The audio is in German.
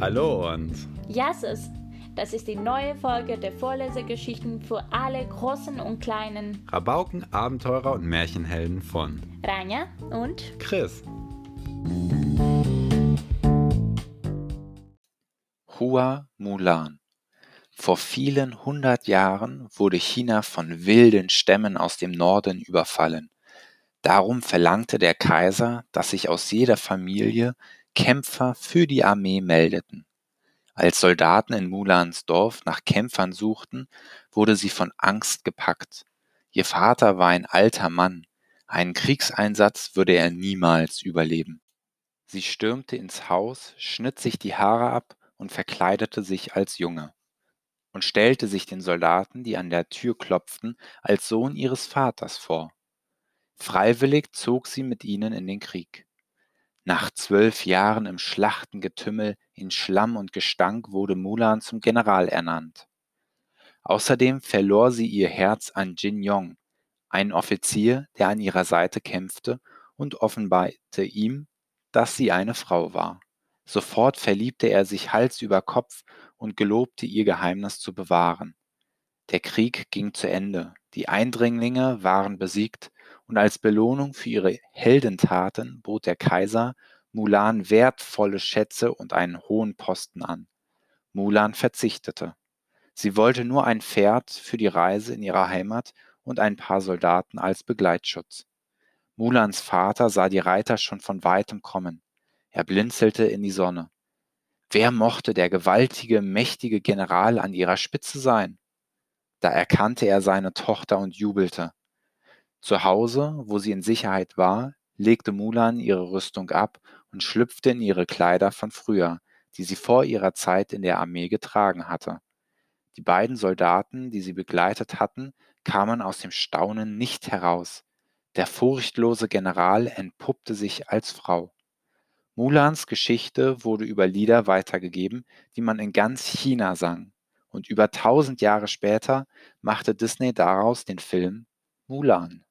Hallo und Jasses, das ist die neue Folge der Vorlesegeschichten für alle Großen und Kleinen. Rabauken, Abenteurer und Märchenhelden von Rania und Chris. Hua Mulan. Vor vielen hundert Jahren wurde China von wilden Stämmen aus dem Norden überfallen. Darum verlangte der Kaiser, dass sich aus jeder Familie Kämpfer für die Armee meldeten. Als Soldaten in Mulans Dorf nach Kämpfern suchten, wurde sie von Angst gepackt. Ihr Vater war ein alter Mann, einen Kriegseinsatz würde er niemals überleben. Sie stürmte ins Haus, schnitt sich die Haare ab und verkleidete sich als Junge und stellte sich den Soldaten, die an der Tür klopften, als Sohn ihres Vaters vor. Freiwillig zog sie mit ihnen in den Krieg. Nach zwölf Jahren im Schlachtengetümmel, in Schlamm und Gestank wurde Mulan zum General ernannt. Außerdem verlor sie ihr Herz an Jin Yong, einen Offizier, der an ihrer Seite kämpfte, und offenbarte ihm, dass sie eine Frau war. Sofort verliebte er sich Hals über Kopf und gelobte ihr Geheimnis zu bewahren. Der Krieg ging zu Ende, die Eindringlinge waren besiegt, und als Belohnung für ihre Heldentaten bot der Kaiser Mulan wertvolle Schätze und einen hohen Posten an. Mulan verzichtete. Sie wollte nur ein Pferd für die Reise in ihre Heimat und ein paar Soldaten als Begleitschutz. Mulans Vater sah die Reiter schon von weitem kommen. Er blinzelte in die Sonne. Wer mochte der gewaltige, mächtige General an ihrer Spitze sein? Da erkannte er seine Tochter und jubelte. Zu Hause, wo sie in Sicherheit war, legte Mulan ihre Rüstung ab und schlüpfte in ihre Kleider von früher, die sie vor ihrer Zeit in der Armee getragen hatte. Die beiden Soldaten, die sie begleitet hatten, kamen aus dem Staunen nicht heraus. Der furchtlose General entpuppte sich als Frau. Mulans Geschichte wurde über Lieder weitergegeben, die man in ganz China sang, und über tausend Jahre später machte Disney daraus den Film Mulan.